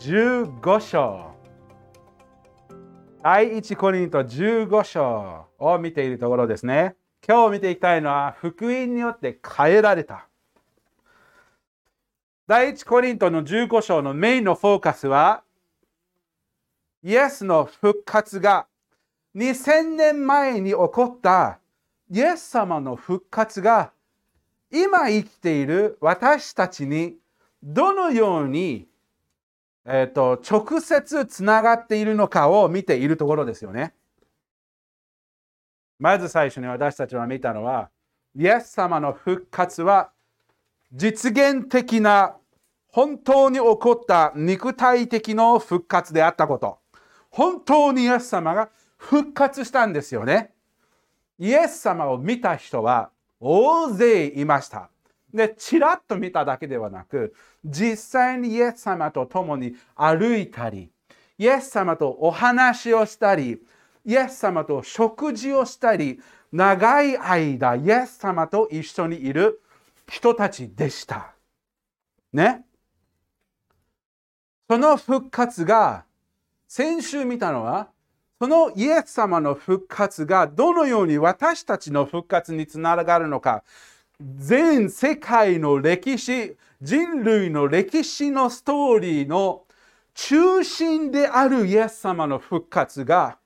15章。第一コリント15章を見ているところですね。今日見ていきたいのは福音によって変えられた。第一コリントの15章のメインのフォーカスはイエスの復活が2000年前に起こったイエス様の復活が今生きている私たちにどのようにえーと、直接つながっているのかを見ているところですよね。まず最初に私たちは見たのは、イエス様の復活は実現的な本当に起こった肉体的の復活であったこと。本当にイエス様が復活したんですよね。イエス様を見た人は大勢いました。で、ちらっと見ただけではなく、実際にイエス様と共に歩いたり、イエス様とお話をしたり、イエス様と食事をしたり、長い間、イエス様と一緒にいる人たちでした。ね。その復活が、先週見たのは、そのイエス様の復活がどのように私たちの復活につながるのか、全世界の歴史、人類の歴史のストーリーの中心であるイエス様の復活が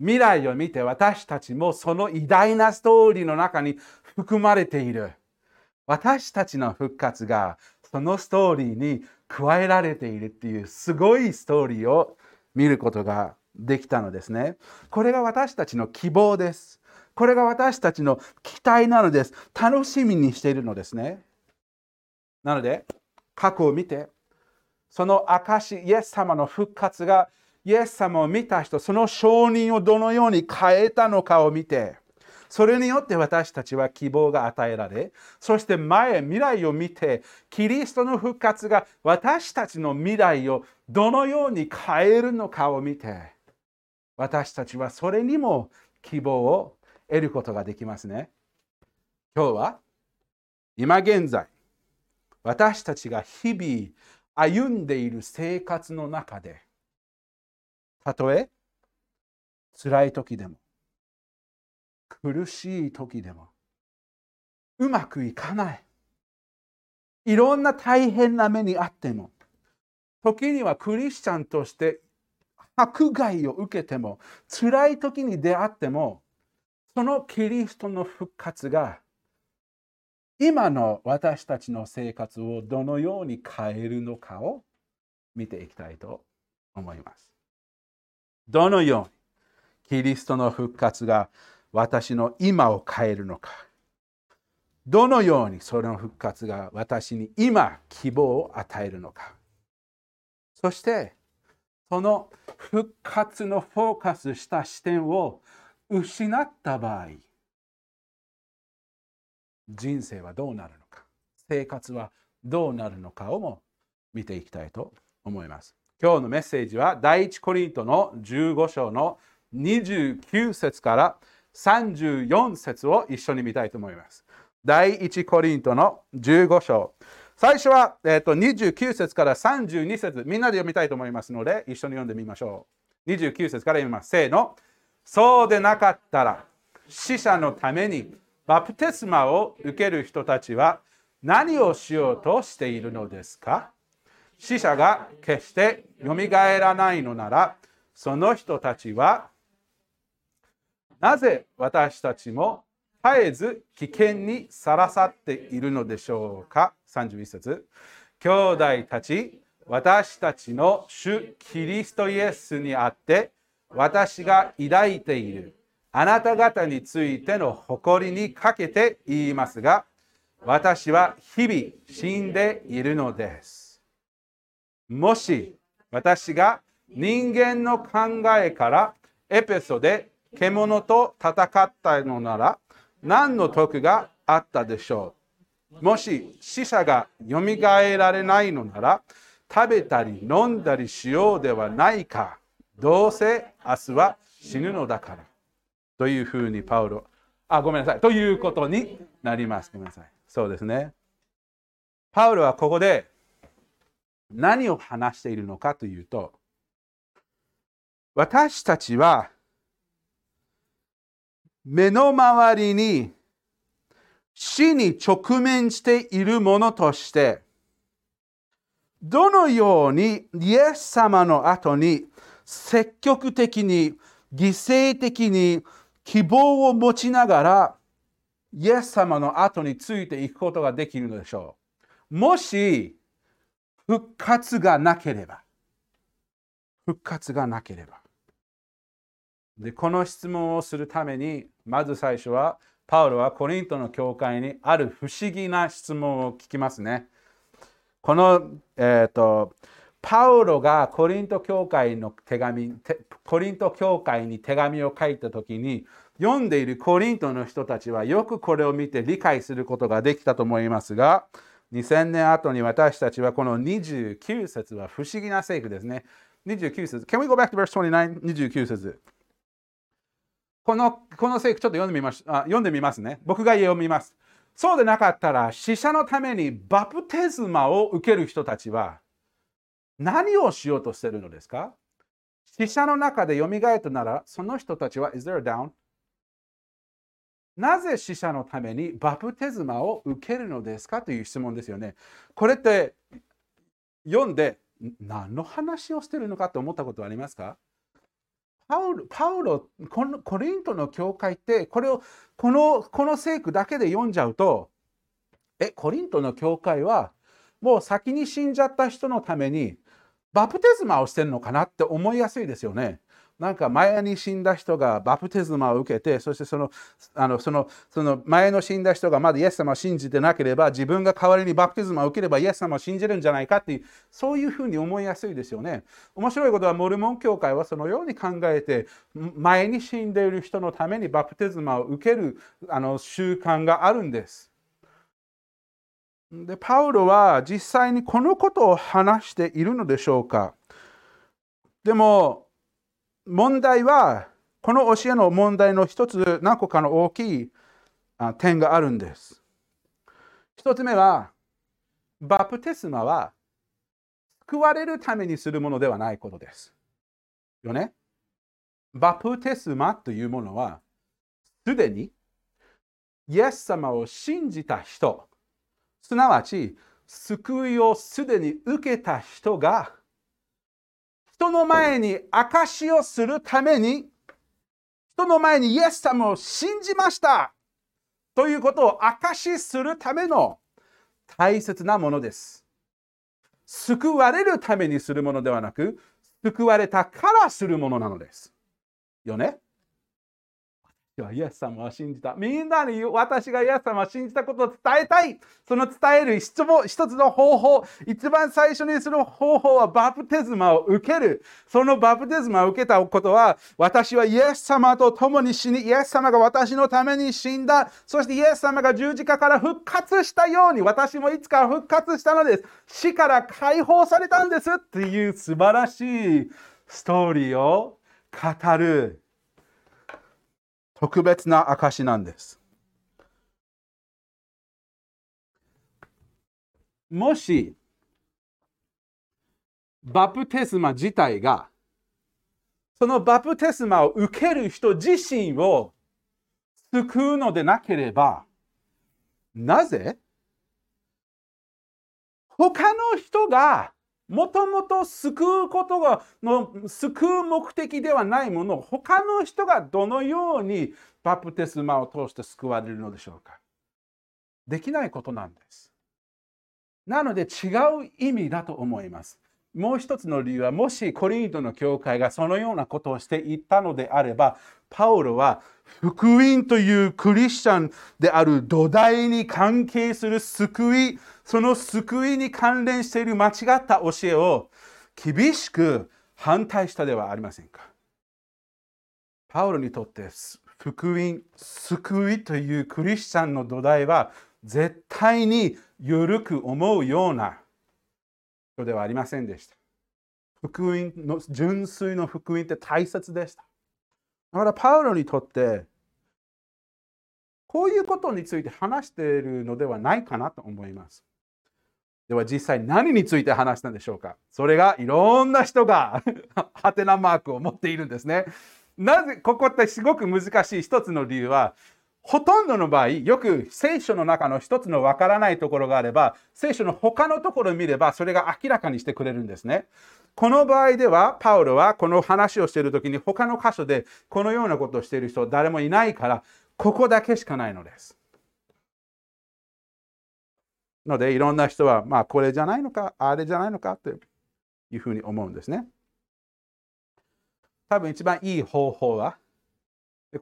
未来を見て私たちもその偉大なストーリーの中に含まれている。私たちの復活がそのストーリーに加えられているっていうすごいストーリーを見ることができたのですね。これが私たちの希望です。これが私たちの期待なのです。楽しみにしているのですね。なので、過去を見て、その証、イエス様の復活が、イエス様を見た人、その証人をどのように変えたのかを見て、それによって私たちは希望が与えられ、そして前、未来を見て、キリストの復活が私たちの未来をどのように変えるのかを見て、私たちはそれにも希望を得ることができますね。今日は今現在私たちが日々歩んでいる生活の中でたとえ辛い時でも苦しい時でもうまくいかないいろんな大変な目にあっても時にはクリスチャンとして迫害を受けても辛い時に出会ってもそのキリストの復活が今の私たちの生活をどのように変えるのかを見ていきたいと思います。どのようにキリストの復活が私の今を変えるのか。どのようにその復活が私に今希望を与えるのか。そしてその復活のフォーカスした視点を失った場合人生はどうなるのか生活はどうなるのかをも見ていきたいと思います。今日のメッセージは第一コリントの15章の29節から34節を一緒に見たいと思います。第一コリントの15章。最初は、えーと、29節から32節みんなで読みたいと思いますので一緒に読んでみましょう。29節から読みます。せーの。そうでなかったら死者のためにバプテスマを受ける人たちは何をしようとしているのですか？死者が決してよみがえらないのならその人たちはなぜ私たちも絶えず危険にさらさっているのでしょうか？31節。兄弟たち私たちの主キリストイエスにあって私が抱いている。あなた方についての誇りにかけて言いますが、私は日々死んでいるのです。もし私が人間の考えからエペソで獣と戦ったのなら何の得があったでしょう。もし死者がよみがえられないのなら食べたり飲んだりしようではないか。どうせ明日は死ぬのだから。というふうにパウロ。あごめんなさい。ということになります。ごめんなさい。そうですね。パウロはここで何を話しているのかというと私たちは目の周りに死に直面しているものとしてどのようにイエス様の後に積極的に犠牲的に希望を持ちながらイエス様の後についていくことができるのでしょう。もし復活がなければ復活がなければでこの質問をするためにまず最初はパウロはコリントの教会にある不思議な質問を聞きますね。この、えーと、パウロがコリント教会の手紙コリント教会に手紙を書いた時に読んでいるコリントの人たちはよくこれを見て理解することができたと思いますが2000年後に私たちはこの29節は不思議な聖句ですね。29節。Can we go back to verse 29? 29節。このこの聖句ちょっと読んでみましあ読んでみますね。僕が読みます。そうでなかったら死者のためにバプテスマを受ける人たちは何をしようとしているのですか？死者の中で蘇ったならその人たちは Is there a down? なぜ死者のためにバプテスマを受けるのですか？という質問ですよね。これって読んで何の話をしてるのかと思ったことはありますか？パウロ、パウロこのコリントの教会って、これを、この、この聖句だけで読んじゃうと、え、コリントの教会は、もう先に死んじゃった人のために、バプテスマをしてるのかなって思いやすいですよね。なんか前に死んだ人がバプテスマを受けて、そしてそのあのそのその前の死んだ人がまだイエス様を信じてなければ、自分が代わりにバプテスマを受ければイエス様を信じるんじゃないかっていう、そういうふうに思いやすいですよね。面白いことは、モルモン教会はそのように考えて、前に死んでいる人のためにバプテスマを受けるあの習慣があるんです。で、パウロは実際にこのことを話しているのでしょうかでも、問題は、この教えの問題の一つ、何個かの大きい点があるんです。一つ目は、バプテスマは救われるためにするものではないことです。よね？バプテスマというものは、すでにイエス様を信じた人、すなわち救いをすでに受けた人が人の前に証しをするために、人の前にイエス様を信じましたということを証しするための大切なものです。救われるためにするものではなく、救われたからするものなのです。よね？はイエス様は信じた。みんなに私がイエス様を信じたことを伝えたい。その伝える一つの方法、一番最初にする方法はバプテスマを受ける。そのバプテスマを受けたことは、私はイエス様と共に死に、イエス様が私のために死んだ。そしてイエス様が十字架から復活したように、私もいつか復活したのです。死から解放されたんですっていう素晴らしいストーリーを語る特別な証なんです。もし、バプテスマ自体が、そのバプテスマを受ける人自身を救うのでなければ、なぜ他の人がもともと救うことがの救う目的ではないものを他の人がどのようにバプテスマを通して救われるのでしょうか？できないことなんです。なので違う意味だと思います。もう一つの理由は、もしコリントの教会がそのようなことをしていったのであれば、パウロは福音というクリスチャンである土台に関係する救い、その救いに関連している間違った教えを厳しく反対したではありませんか？パウロにとって福音、救いというクリスチャンの土台は絶対に緩く思うような人ではありませんでした。福音の純粋の福音って大切でした。だからパウロにとってこういうことについて話しているのではないかなと思います。では実際何について話したんでしょうか？それがいろんな人が ハテナマークを持っているんですね。なぜここってすごく難しい一つの理由はほとんどの場合よく聖書の中の一つのわからないところがあれば聖書の他のところを見ればそれが明らかにしてくれるんですね。この場合ではパウロはこの話をしている時に他の箇所でこのようなことをしている人誰もいないからここだけしかないのです。ので、いろんな人は、まあ、これじゃないのか、あれじゃないのかというふうに思うんですね。多分一番いい方法は、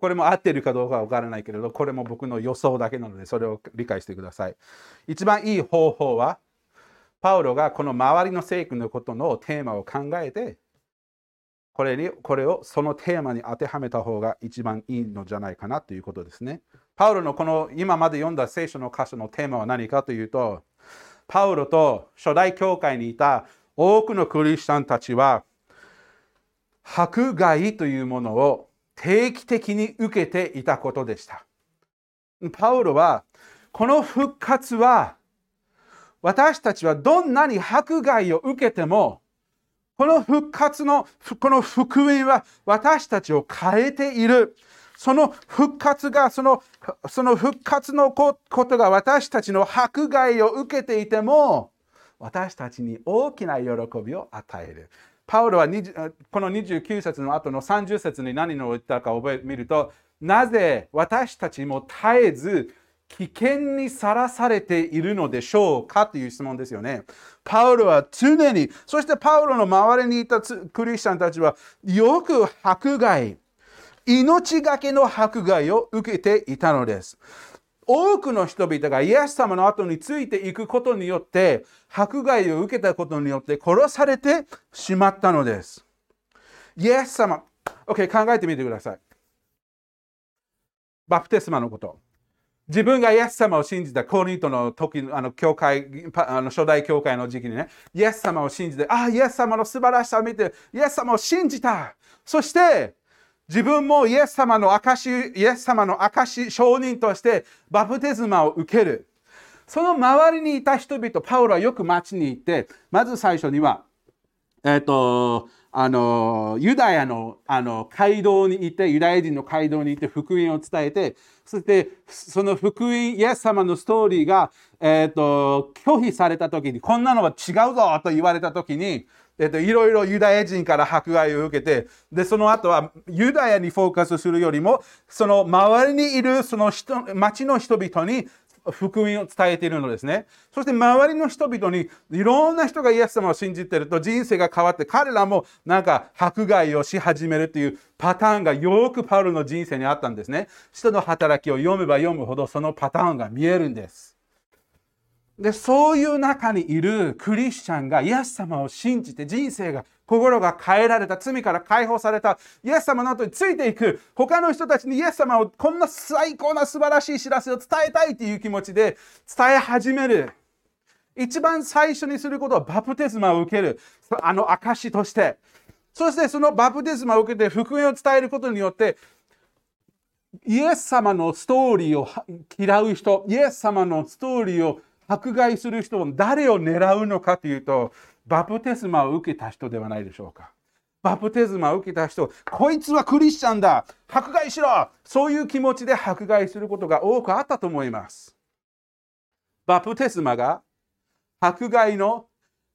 これも合っているかどうかは分からないけれど、これも僕の予想だけなので、それを理解してください。一番いい方法は、パウロがこの周りの聖句のことのテーマを考えて、これにこれをそのテーマに当てはめた方が一番いいのじゃないかなということですね。パウロのこの今まで読んだ聖書の箇所のテーマは何かというと、パウロと初代教会にいた多くのクリスチャンたちは、迫害というものを定期的に受けていたことでした。パウロは、この復活は、私たちはどんなに迫害を受けても、この復活の、この福音は私たちを変えている。その復活が、そのその復活のことが私たちの迫害を受けていても、私たちに大きな喜びを与える。パウロはこの29節の後の30節に何を言ったか覚えてみると、なぜ私たちも絶えず危険にさらされているのでしょうかという質問ですよね。パウロは常に、そしてパウロの周りにいたクリスチャンたちはよく迫害、命がけの迫害を受けていたのです。多くの人々がイエス様の後についていくことによって迫害を受けたことによって殺されてしまったのです。イエス様、OK 考えてみてください。バプテスマのこと。自分がイエス様を信じたコリントの時あの教会あの初代教会の時期にね、イエス様を信じて、ああ、イエス様の素晴らしさを見て、イエス様を信じた。そして、自分もイエス様の証、イエス様の証、証人としてバプテスマを受ける。その周りにいた人々、パウロはよく街に行って、まず最初には、えっ、ー、と、あのユダヤのあの街道にいてユダヤ人の街道にいて福音を伝えてそしてその福音イエス様のストーリーが、えーと、拒否された時にこんなのは違うぞと言われた時に、えーと、いろいろユダヤ人から迫害を受けてでその後はユダヤにフォーカスするよりもその周りにいるその人町の人々に福音を伝えているのですね。そして周りの人々にいろんな人がイエス様を信じてると人生が変わって彼らもなんか迫害をし始めるというパターンがよくパウロの人生にあったんですね。人の働きを読めば読むほどそのパターンが見えるんです。で、そういう中にいるクリスチャンがイエス様を信じて人生が心が変えられた、罪から解放された、イエス様の後についていく、他の人たちにイエス様をこんな最高な素晴らしい知らせを伝えたいという気持ちで伝え始める。一番最初にすることはバプテスマを受ける。あの証として。そしてそのバプテスマを受けて福音を伝えることによって、イエス様のストーリーを嫌う人、イエス様のストーリーを迫害する人を誰を狙うのかというと、バプテスマを受けた人ではないでしょうか。バプテスマを受けた人、こいつはクリスチャンだ迫害しろそういう気持ちで迫害することが多くあったと思います。バプテスマが迫害の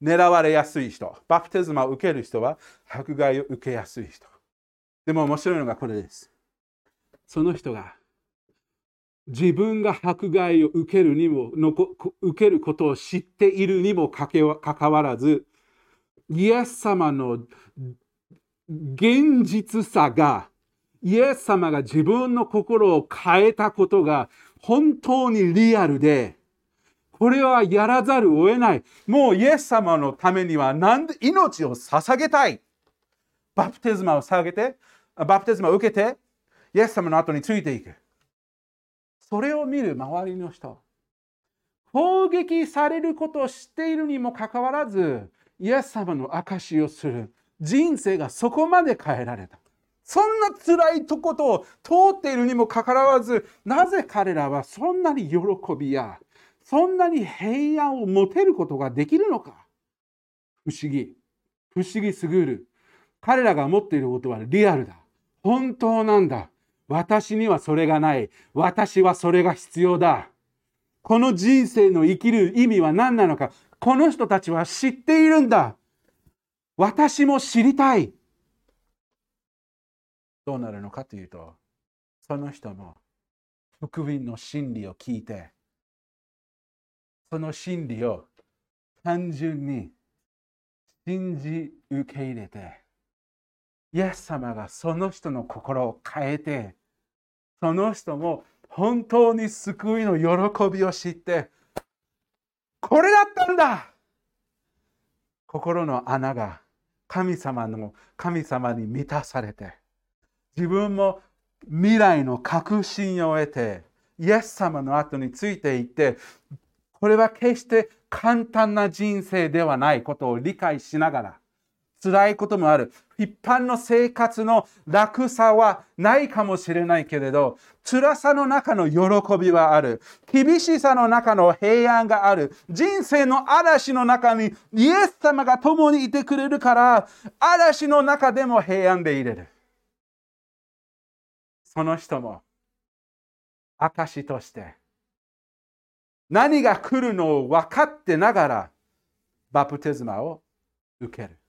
狙われやすい人、バプテスマを受ける人は迫害を受けやすい人。でも面白いのがこれです。その人が自分が迫害を受けるにも受けることを知っているにもかかわらずイエス様の現実さがイエス様が自分の心を変えたことが本当にリアルでこれはやらざるを得ない。もうイエス様のためにはなんで命を捧げたい？バプテスマを下げて、バプテスマを受けて、イエス様の後についていく。それを見る周りの人。攻撃されることを知っているにもかかわらず、イエス様の証しをする。人生がそこまで変えられた。そんな辛いとことを通っているにもかかわらず、なぜ彼らはそんなに喜びや、そんなに平安を持てることができるのか不思議。不思議すぎる。彼らが持っていることはリアルだ。本当なんだ。私にはそれがない。私はそれが必要だ。この人生の生きる意味は何なのか。この人たちは知っているんだ。私も知りたい。どうなるのかというと、その人も福音の真理を聞いて、その真理を単純に信じ受け入れて、イエス様がその人の心を変えて、その人も本当に救いの喜びを知って、これだったんだ。心の穴が神様の神様に満たされて、自分も未来の確信を得て、イエス様の後についていって、これは決して簡単な人生ではないことを理解しながら、辛いこともある。一般の生活の楽さはないかもしれないけれど、辛さの中の喜びはある。厳しさの中の平安がある。人生の嵐の中にイエス様が共にいてくれるから、嵐の中でも平安でいれる。その人も証として何が来るのを分かってながらバプテスマを受ける。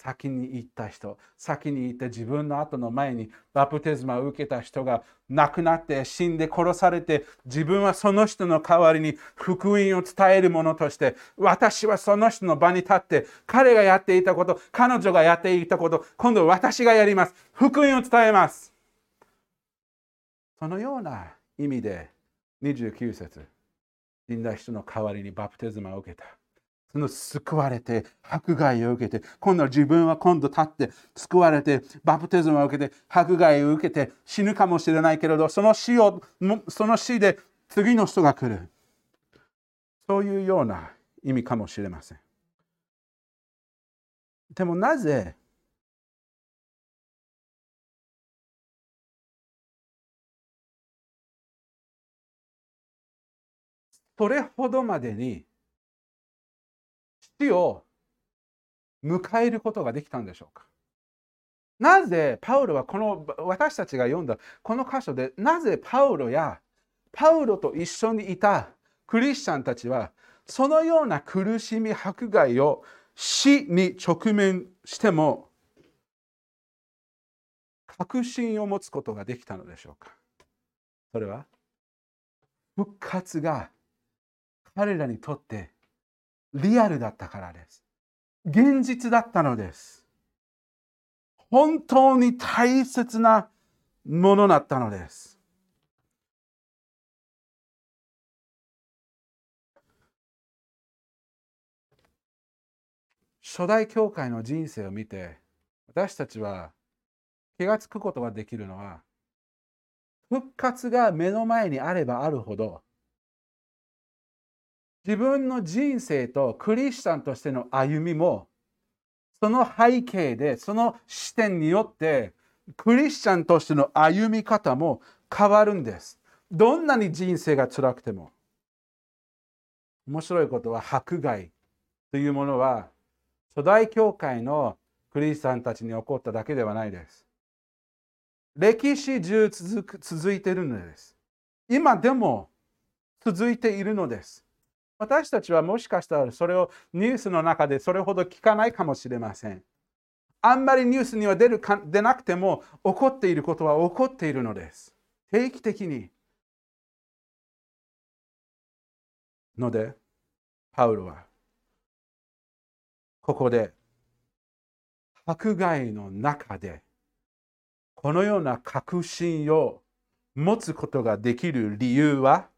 先に行った人、先に行って自分の後の前にバプテスマを受けた人が亡くなって死んで殺されて自分はその人の代わりに福音を伝える者として私はその人の場に立って彼がやっていたこと彼女がやっていたこと今度私がやります。福音を伝えます。そのような意味で29節死んだ人の代わりにバプテスマを受けた。その救われて迫害を受けて今度は自分は今度立って救われてバプテスマを受けて迫害を受けて死ぬかもしれないけれどその死をその死で次の人が来る。そういうような意味かもしれません。でもなぜそれほどまでに死を迎えることができたんでしょうか？なぜパウロはこの私たちが読んだこの箇所でなぜパウロやパウロと一緒にいたクリスチャンたちはそのような苦しみ迫害を死に直面しても確信を持つことができたのでしょうか？それは復活が彼らにとってリアルだったからです。現実だったのです。本当に大切なものだったのです。初代教会の人生を見て私たちは気がつくことができるのは復活が目の前にあればあるほど自分の人生とクリスチャンとしての歩みもその背景でその視点によってクリスチャンとしての歩み方も変わるんです。どんなに人生が辛くても。面白いことは迫害というものは初代教会のクリスチャンたちに起こっただけではないです。歴史中続く続いているのです。今でも続いているのです。私たちはもしかしたらそれをニュースの中でそれほど聞かないかもしれません。あんまりニュースには出るか出なくても起こっていることは起こっているのです。定期的に。ので、パウロはここで迫害の中でこのような確信を持つことができる理由は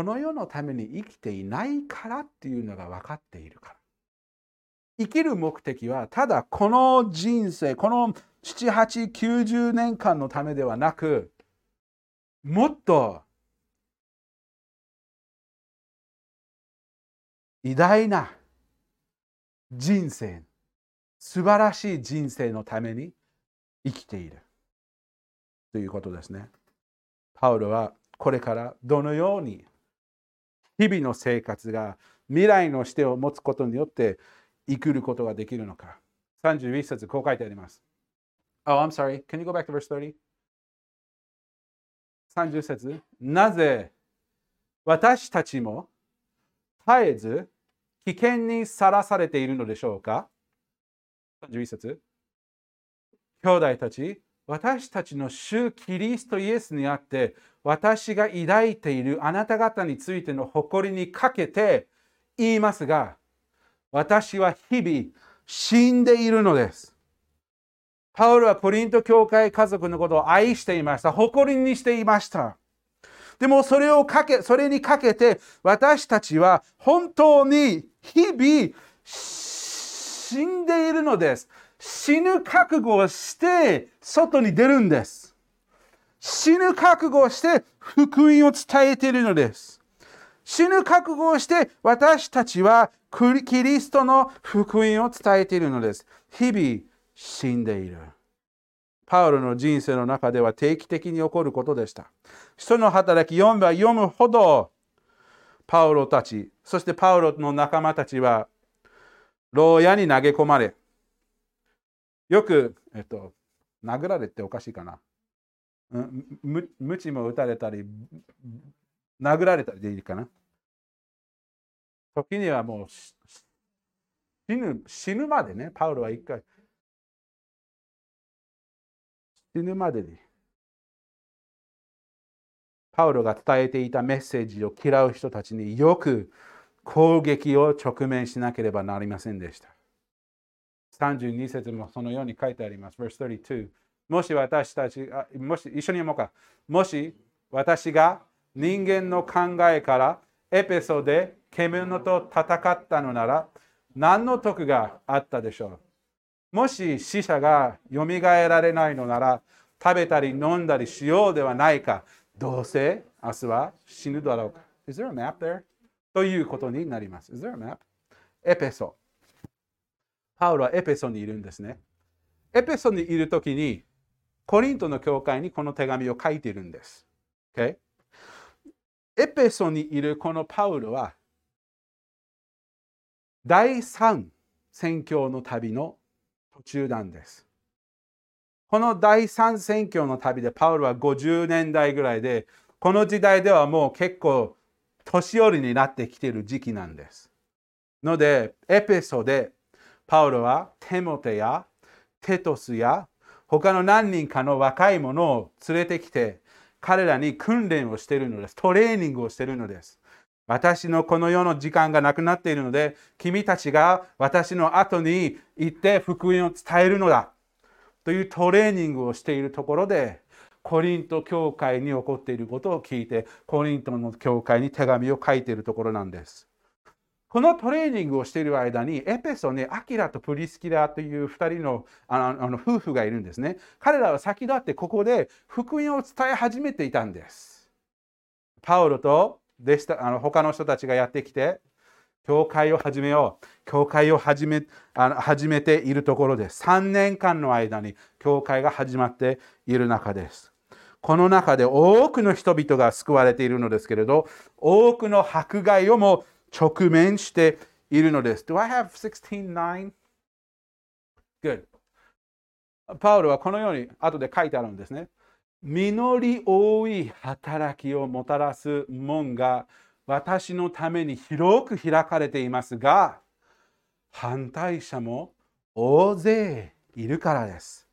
この世のために生きていないからっていうのが分かっているから。生きる目的はただこの人生、この7、8、90年間のためではなく、もっと偉大な人生、素晴らしい人生のために生きているということですね。パウロはこれからどのように日々の生活が未来の視点を持つことによって生きることができるのか。31節こう書いてあります。Oh, I'm sorry. Can you go back to verse 30? 30節なぜ私たちも絶えず危険にさらされているのでしょうか ?31 節兄弟たち、私たちの主キリストイエスにあって私が抱いているあなた方についての誇りにかけて言いますが私は日々死んでいるのです。パウロはコリント教会家族のことを愛していました。誇りにしていました。でもそれをかけ、それにかけて私たちは本当に日々死んでいるのです。死ぬ覚悟をして外に出るんです。死ぬ覚悟をして福音を伝えているのです。死ぬ覚悟をして私たちはキリストの福音を伝えているのです。日々死んでいる。パウロの人生の中では定期的に起こることでした。人の働き読めば読むほどパウロたち、そしてパウロの仲間たちは牢屋に投げ込まれ、よく、えっと、殴られておかしいかな。む鞭も打たれたり、殴られたりでいいかな。時にはもう死ぬ死ぬまでね、パウロは一回死ぬまでにパウロが伝えていたメッセージを嫌う人たちによく攻撃を直面しなければなりませんでした。32節もそのように書いてあります。Verse 32もし私たちあ、もし一緒に読もうか。もし私が人間の考えからエペソで獣と戦ったのなら何の得があったでしょう？もし死者がよみがえられないのなら食べたり飲んだりしようではないかどうせ明日は死ぬだろうか Is there a map there? ということになります。Is there a map? エペソ。パウロはエペソにいるんですね。エペソにいるときにコリントの教会にこの手紙を書いているんです。Okay? エペソにいるこのパウロは第3宣教の旅の途中なんです。この第3宣教の旅でパウロは50年代ぐらいでこの時代ではもう結構年寄りになってきている時期なんです。のでエペソでパウロはテモテやテトスや他の何人かの若い者を連れてきて彼らに訓練をしているのです。トレーニングをしているのです。私のこの世の時間がなくなっているので、君たちが私の後に行って福音を伝えるのだ。というトレーニングをしているところで、コリント教会に起こっていることを聞いて、コリントの教会に手紙を書いているところなんです。このトレーニングをしている間に、エペソにアキラとプリスキラという2人のあの夫婦がいるんですね。彼らは先立ってここで福音を伝え始めていたんです。パウロと弟子あの他の人たちがやってきて、教会を始めよう。教会を始めあの始めているところです。3年間の間に教会が始まっている中です。この中で多くの人々が救われているのですけれど、多くの迫害をも直面しているのです。Do I have 16.9? Good. パウロはこのように後で書いてあるんですね。実り多い働きをもたらす門が私のために広く開かれていますが、反対者も大勢いるからです。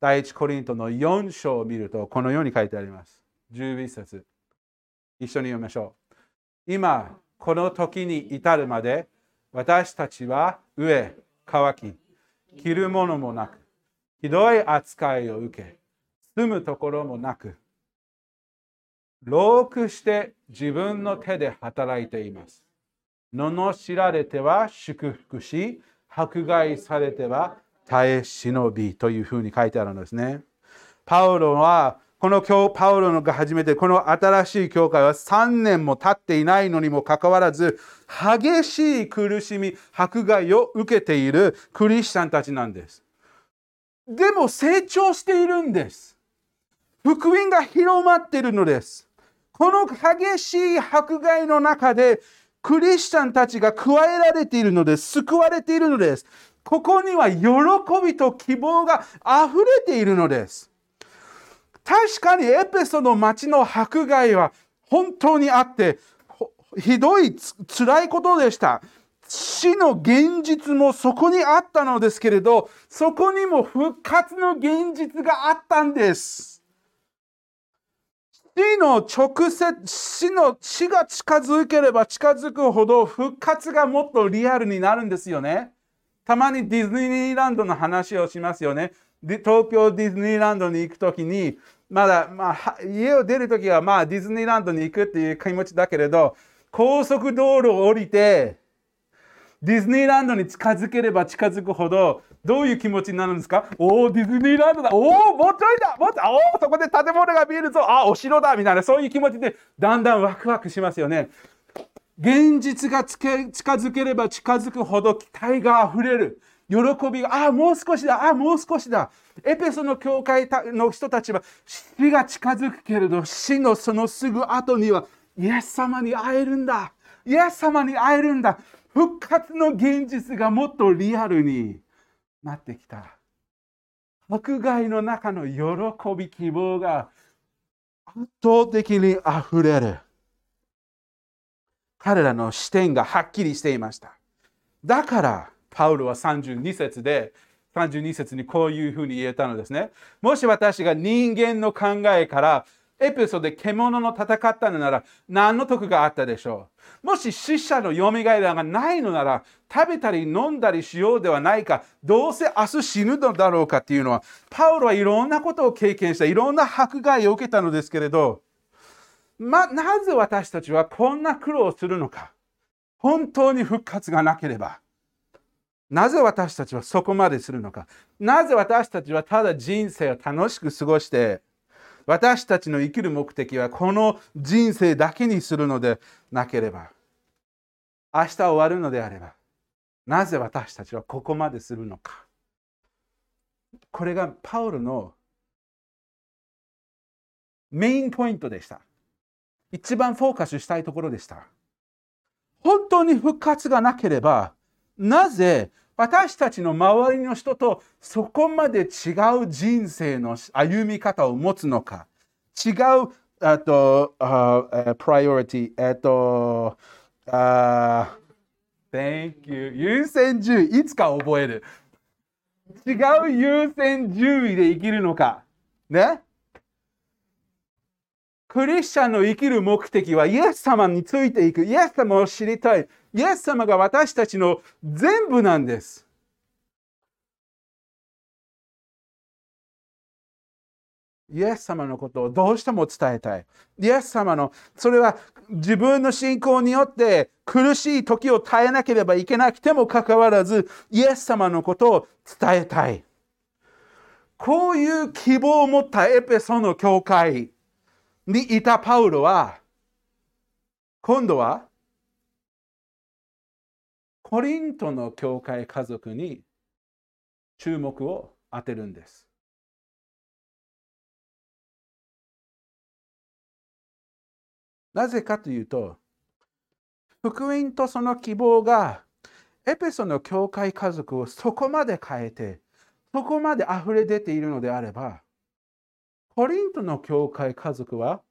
第一コリントの4章を見るとこのように書いてあります。11節一緒に読みましょう。今、この時に至るまで、私たちは飢え、乾き、着るものもなく、ひどい扱いを受け、住むところもなく、老苦して自分の手で働いています。罵られては祝福し、迫害されては耐え忍びというふうに書いてあるんですね。パウロはこの教パウロのが始めて、この新しい教会は3年も経っていないのにもかかわらず、激しい苦しみ、迫害を受けているクリスチャンたちなんです。でも成長しているんです。福音が広まっているのです。この激しい迫害の中で、クリスチャンたちが加えられているのです。救われているのです。ここには喜びと希望が溢れているのです。確かにエペソの町の迫害は本当にあってひどいつらいことでした。死の現実もそこにあったのですけれどそこにも復活の現実があったんです。死の直接死の死が近づければ近づくほど復活がもっとリアルになるんですよね。たまにディズニーランドの話をしますよね。東京ディズニーランドに行くときに、まだ、まあ、家を出るときは、まあ、ディズニーランドに行くっていう気持ちだけれど、高速道路を降りて、ディズニーランドに近づければ近づくほど、どういう気持ちになるんですか？おお、ディズニーランドだ。おお、もうちょいだ！もうちょいおお、そこで建物が見えるぞ。あ、お城だ！みたいな、そういう気持ちで、だんだんワクワクしますよね。現実が近づければ近づくほど期待が溢れる。喜びが、ああ、もう少しだ、ああ、もう少しだ。エペソの教会の人たちは死が近づくけれど、死のそのすぐ後には、イエス様に会えるんだ。イエス様に会えるんだ。復活の現実がもっとリアルになってきた。迫害の中の喜び、希望が圧倒的にあふれる。彼らの視点がはっきりしていました。だから、パウロは32節で、32節にこういうふうに言えたのですね。もし私が人間の考えからエピソードで獣の戦ったのなら何の得があったでしょう？もし死者の蘇りがないのなら食べたり飲んだりしようではないかどうせ明日死ぬのだろうかっていうのはパウロはいろんなことを経験したいろんな迫害を受けたのですけれど、ま、なぜ私たちはこんな苦労をするのか？本当に復活がなければなぜ私たちはそこまでするのか。なぜ私たちはただ人生を楽しく過ごして私たちの生きる目的はこの人生だけにするのでなければ明日終わるのであればなぜ私たちはここまでするのか。これがパウロのメインポイントでした。一番フォーカスしたいところでした。本当に復活がなければなぜ私たちの周りの人とそこまで違う人生の歩み方を持つのか。違うあと、uh, プライオリティえっと、uh, Thank you 優先順位。いつか覚える。違う優先順位で生きるのか。ね？クリスチャンの生きる目的はイエス様についていく。イエス様を知りたい。イエス様が私たちの全部なんです。イエス様のことをどうしても伝えたい。イエス様の、それは自分の信仰によって苦しい時を耐えなければいけなくてもかかわらず、イエス様のことを伝えたい。こういう希望を持ったエペソの教会にいたパウロは、今度はコリントの教会家族に注目を当てるんです。なぜかというと、福音とその希望がエペソの教会家族をそこまで変えて、そこまで溢れ出ているのであれば、コリントの教会家族は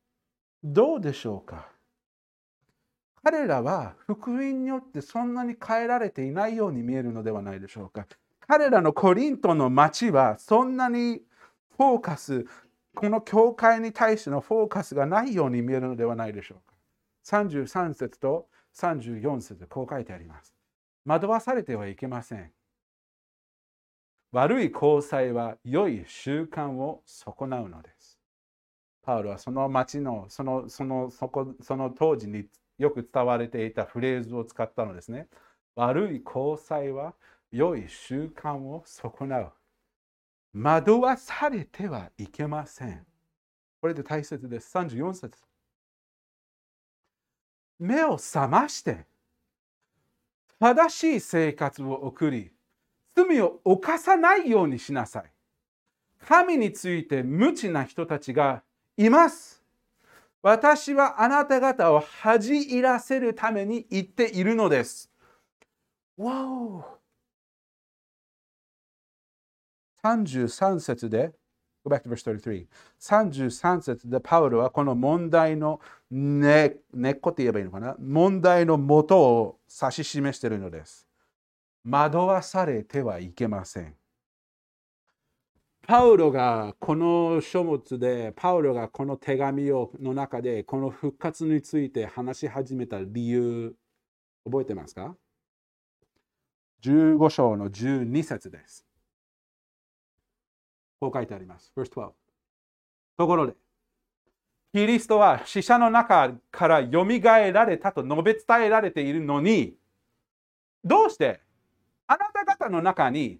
どうでしょうか？彼らは福音によってそんなに変えられていないように見えるのではないでしょうか。彼らのコリントの町はそんなにフォーカス、この教会に対してのフォーカスがないように見えるのではないでしょうか。33節と34節こう書いてあります。惑わされてはいけません。悪い交際は良い習慣を損なうのです。パウロはその町のそのそのそこその当時によく伝われていたフレーズを使ったのですね。悪い交際は良い習慣を損なう。惑わされてはいけません。これで大切です。34節。目を覚まして、正しい生活を送り、罪を犯さないようにしなさい。神について無知な人たちがいます。私はあなた方を恥じらせるために言っているのです。わお33節で Go back to verse 33. 33節でパウロはこの問題の根、根っこって言えばいいのかな？問題の元を指し示しているのです。惑わされてはいけません。パウロがこの書物で、パウロがこの手紙をの中で、この復活について話し始めた理由、覚えてますか ?15 章の12節です。こう書いてあります。Verse 12ところで、キリストは死者の中からよみがえられたと述べ伝えられているのに、どうして？あなた方の中に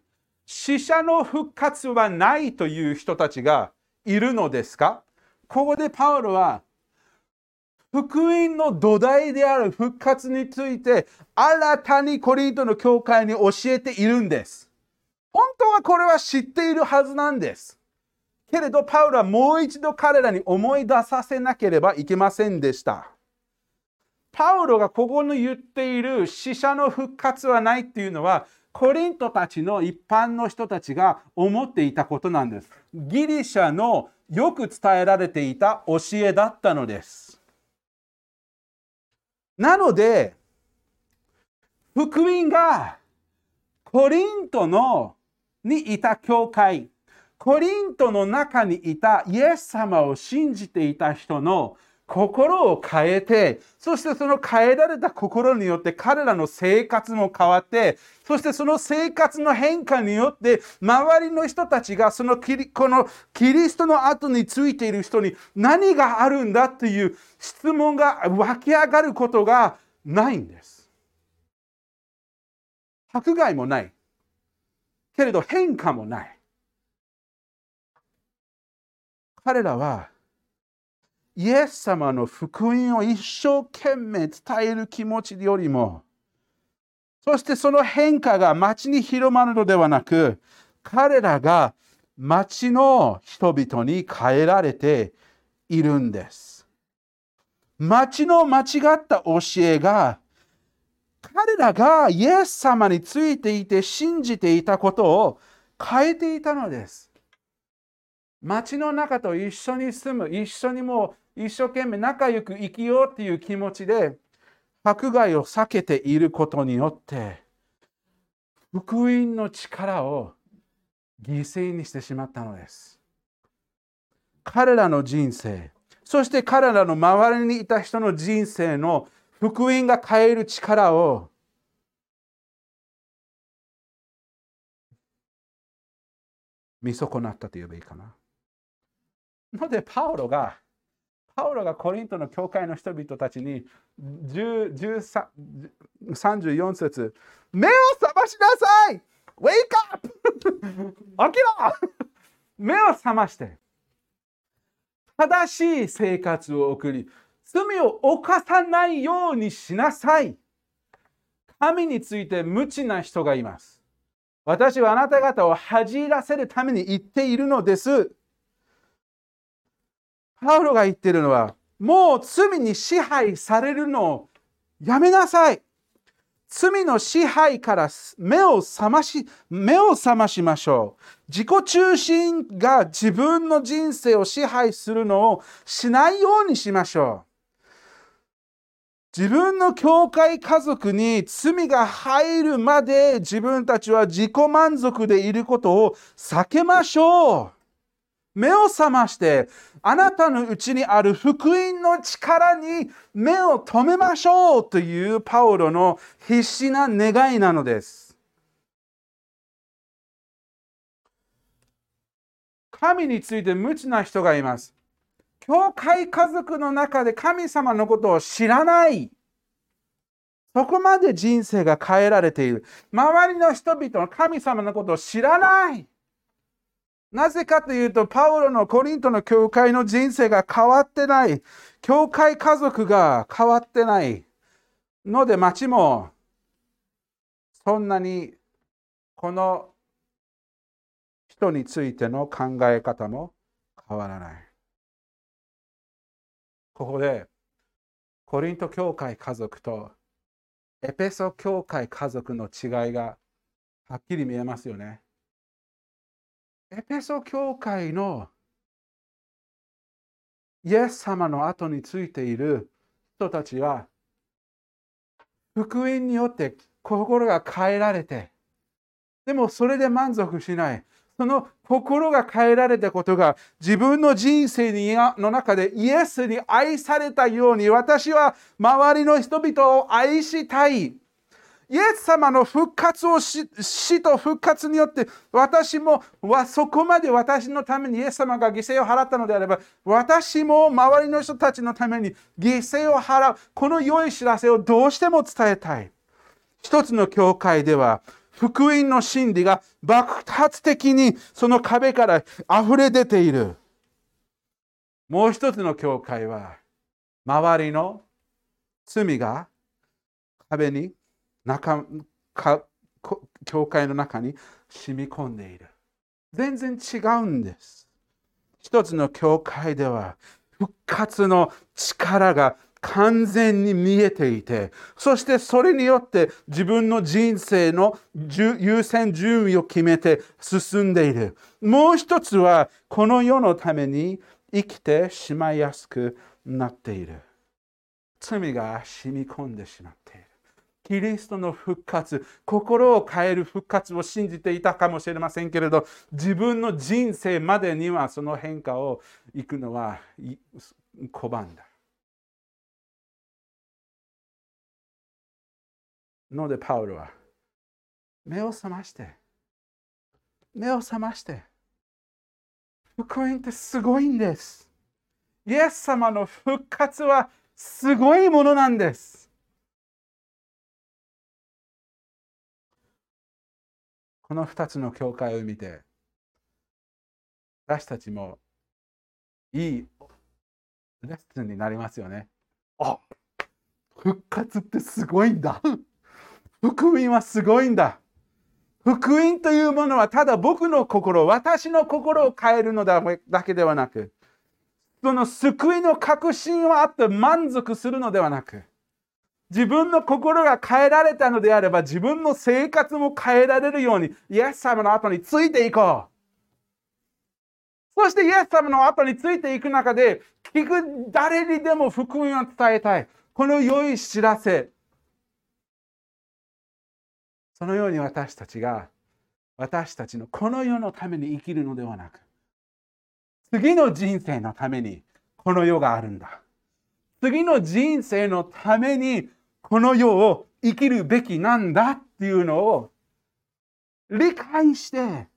死者の復活はないという人たちがいるのですか？ここでパウロは福音の土台である復活について新たにコリントの教会に教えているんです。本当はこれは知っているはずなんです。けれど、パウロはもう一度彼らに思い出させなければいけませんでした。パウロがここに言っている死者の復活はないっていうのは、コリントたちの一般の人たちが思っていたことなんです。ギリシャのよく伝えられていた教えだったのです。なので、福音がコリントのにいた教会、コリントの中にいたイエス様を信じていた人の心を変えて、そしてその変えられた心によって彼らの生活も変わって、そしてその生活の変化によって、周りの人たちがそのキリこのキリストの後についている人に何があるんだという質問が湧き上がることがないんです。迫害もない。けれど変化もない。彼らはイエス様の福音を一生懸命伝える気持ちよりもそしてその変化が町に広まるのではなく彼らが町の人々に変えられているんです。町の間違った教えが彼らがイエス様についていて信じていたことを変えていたのです。町の中と一緒に住む、一緒にもう一生懸命仲良く生きようっていう気持ちで迫害を避けていることによって福音の力を犠牲にしてしまったのです。彼らの人生、そして彼らの周りにいた人の人生の福音が変える力を見損なったと言えばいいかな。ので、パウロが、パウロがコリントの教会の人々たちに34節目を覚ましなさい !Wake up! 起きろ目を覚まして正しい生活を送り罪を犯さないようにしなさい。神について無知な人がいます。私はあなた方を恥じらせるために言っているのです。パウロが言ってるのは、もう罪に支配されるのをやめなさい。罪の支配から目を覚まし、目を覚ましましょう。自己中心が自分の人生を支配するのをしないようにしましょう。自分の教会家族に罪が入るまで自分たちは自己満足でいることを避けましょう。目を覚まして、あなたのうちにある福音の力に目を留めましょうというパウロの必死な願いなのです。神について無知な人がいます。教会家族の中で神様のことを知らない。そこまで人生が変えられている。周りの人々の神様のことを知らない。なぜかというと、パウロのコリントの教会の人生が変わってない。教会家族が変わってない。ので、町もそんなにこの人についての考え方も変わらない。ここで、コリント教会家族とエペソ教会家族の違いがはっきり見えますよね。エペソ教会のイエス様の後についている人たちは福音によって心が変えられてでもそれで満足しない。その心が変えられたことが自分の人生にの中でイエスに愛されたように私は周りの人々を愛したい。イエス様の復活をし死と復活によって私もそこまで私のためにイエス様が犠牲を払ったのであれば私も周りの人たちのために犠牲を払うこの良い知らせをどうしても伝えたい。一つの教会では福音の真理が爆発的にその壁から溢れ出ている。もう一つの教会は周りの罪が壁に中か教会の中に染み込んでいる。全然違うんです。一つの教会では復活の力が完全に見えていて、そしてそれによって自分の人生の優先順位を決めて進んでいる。もう一つはこの世のために生きてしまいやすくなっている。罪が染み込んでしまって。キリストの復活、心を変える復活を信じていたかもしれませんけれど、自分の人生までにはその変化をいくのは拒んだ。ので、パウロは目を覚まして、目を覚まして、福音ってすごいんです。イエス様の復活はすごいものなんです。この2つの教会を見て、私たちもいいレッスンになりますよね。あ復活ってすごいんだ。福音はすごいんだ。福音というものはただ僕の心、私の心を変えるのだけではなく、その救いの確信はあって満足するのではなく、自分の心が変えられたのであれば自分の生活も変えられるようにイエス様の後についていこう。そしてイエス様の後についていく中で聞く誰にでも福音を伝えたい。この良い知らせ。そのように私たちが私たちのこの世のために生きるのではなく次の人生のためにこの世があるんだ。次の人生のためにこの世を生きるべきなんだっていうのを理解して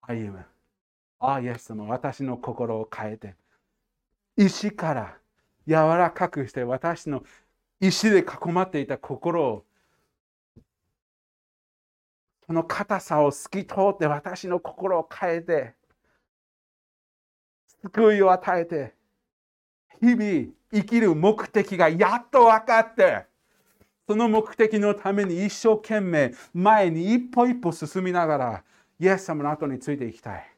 歩む。ああ、イエス様、私の心を変えて、石から柔らかくして私の石で囲まっていた心をその硬さを透き通って私の心を変えて救いを与えて日々生きる目的がやっと分かってその目的のために一生懸命前に一歩一歩進みながらイエス様の後についていきたい。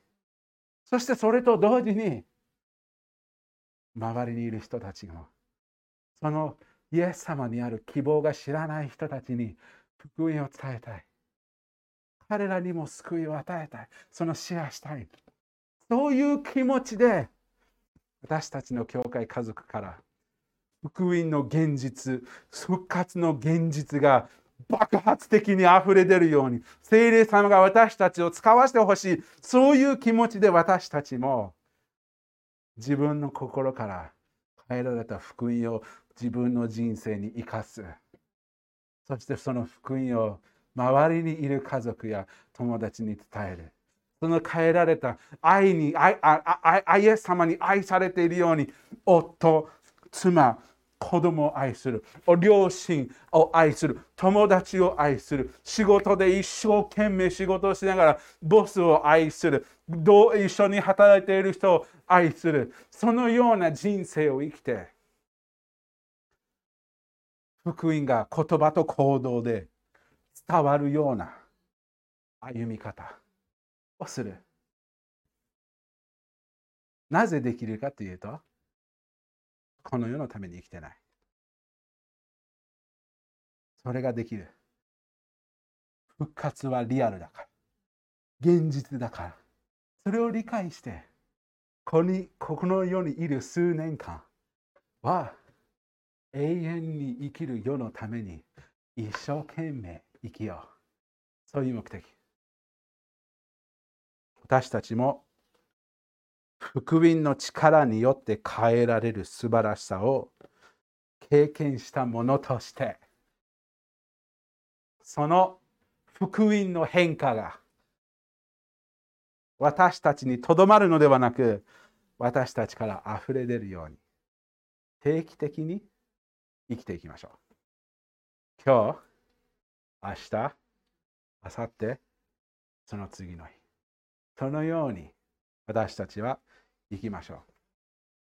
そしてそれと同時に周りにいる人たちもそのイエス様にある希望が知らない人たちに福音を伝えたい。彼らにも救いを与えたい。そのシェアしたい。そういう気持ちで私たちの教会家族から福音の現実復活の現実が爆発的に溢れ出るように聖霊様が私たちを使わせてほしいそういう気持ちで私たちも自分の心から変えられた福音を自分の人生に生かす。そしてその福音を周りにいる家族や友達に伝える。その変えられた愛に愛愛愛イエス様に愛されているように夫、妻、子供を愛する、両親を愛する、友達を愛する、仕事で一生懸命仕事をしながらボスを愛するどう、一緒に働いている人を愛する、そのような人生を生きて、福音が言葉と行動で伝わるような歩み方。をする。なぜできるかというと、この世のために生きてない。それができる。復活はリアルだから。現実だから。それを理解して、ここにここの世にいる数年間は永遠に生きる世のために一生懸命生きよう。そういう目的。私たちも福音の力によって変えられる素晴らしさを経験したものとしてその福音の変化が私たちにとどまるのではなく私たちから溢れ出るように定期的に生きていきましょう。今日、明日、明後日、その次の日。そのように私たちは行きましょう。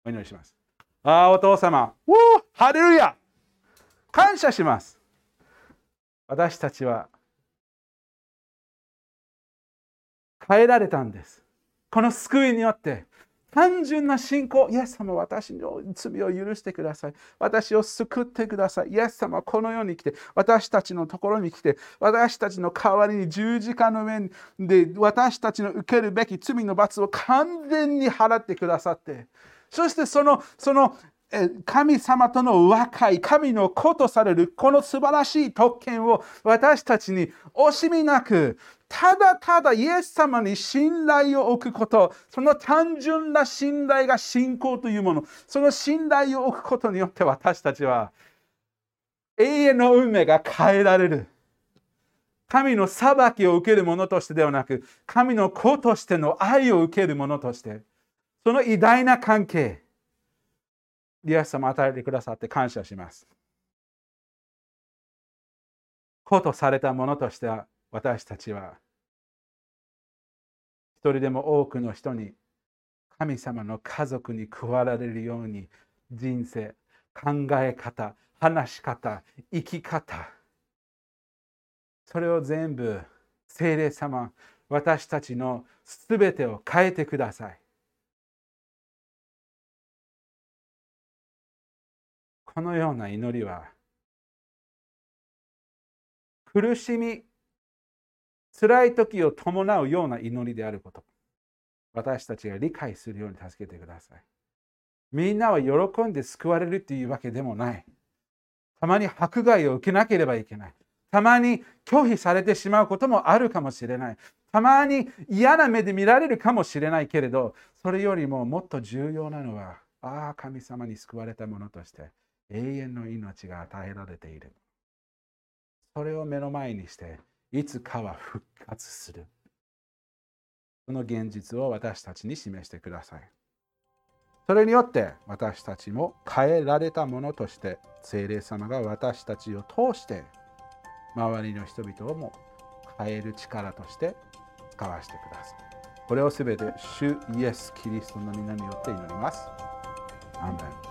お祈りします。ああ、お父様、おお、ハレルヤ感謝します。私たちは変えられたんです。この救いによって単純な信仰、イエス様、私の罪を許してください。私を救ってください。イエス様、この世に来て、私たちのところに来て、私たちの代わりに十字架の面で、私たちの受けるべき罪の罰を完全に払ってくださって、そしてその、その、神様との和解、神の子とされるこの素晴らしい特権を私たちに惜しみなくただただイエス様に信頼を置くこと、その単純な信頼が信仰というもの、その信頼を置くことによって私たちは永遠の運命が変えられる。神の裁きを受けるものとしてではなく、神の子としての愛を受けるものとして、その偉大な関係、イエス様与えてくださって感謝します。子とされたものとしては、私たちは一人でも多くの人に神様の家族に加わられるように人生考え方話し方生き方それを全部精霊様私たちのすべてを変えてください。このような祈りは苦しみ辛い時を伴うような祈りであること。私たちが理解するように助けてください。みんなは喜んで救われるというわけでもない。たまに迫害を受けなければいけない。たまに拒否されてしまうこともあるかもしれない。たまに嫌な目で見られるかもしれないけれど、それよりももっと重要なのは、ああ、神様に救われたものとして永遠の命が与えられている。それを目の前にして、いつかは復活する。その現実を私たちに示してください。それによって私たちも変えられたものとして聖霊様が私たちを通して周りの人々をも変える力として使わせてください。これをすべて主イエス・キリストの皆によって祈ります。アンメン